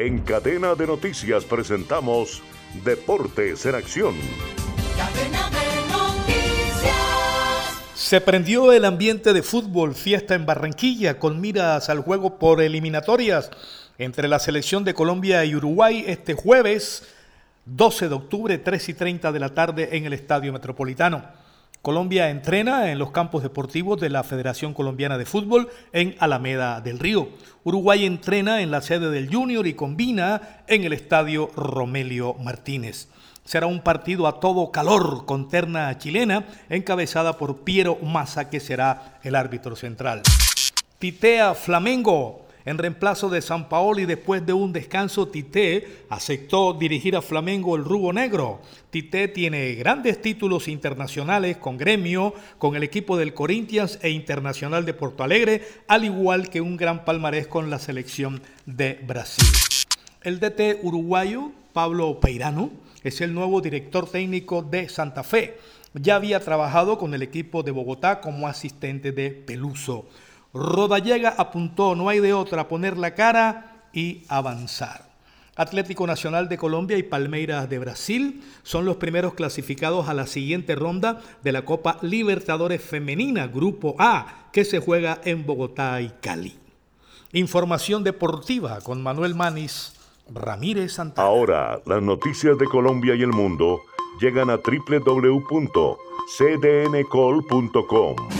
En cadena de noticias presentamos Deportes en Acción. Se prendió el ambiente de fútbol fiesta en Barranquilla con miras al juego por eliminatorias entre la selección de Colombia y Uruguay este jueves 12 de octubre, 3 y 30 de la tarde en el Estadio Metropolitano. Colombia entrena en los campos deportivos de la Federación Colombiana de Fútbol en Alameda del Río. Uruguay entrena en la sede del Junior y combina en el Estadio Romelio Martínez. Será un partido a todo calor con terna chilena encabezada por Piero Massa que será el árbitro central. Titea Flamengo en reemplazo de San Paolo y después de un descanso, Tite aceptó dirigir a Flamengo el Rubo Negro. Tite tiene grandes títulos internacionales con Gremio, con el equipo del Corinthians e Internacional de Porto Alegre, al igual que un gran palmarés con la selección de Brasil. El DT uruguayo, Pablo Peirano, es el nuevo director técnico de Santa Fe. Ya había trabajado con el equipo de Bogotá como asistente de Peluso. Rodallega apuntó, no hay de otra, poner la cara y avanzar. Atlético Nacional de Colombia y Palmeiras de Brasil son los primeros clasificados a la siguiente ronda de la Copa Libertadores Femenina, Grupo A, que se juega en Bogotá y Cali. Información deportiva con Manuel Manis, Ramírez Santana. Ahora, las noticias de Colombia y el mundo llegan a www.cdncol.com.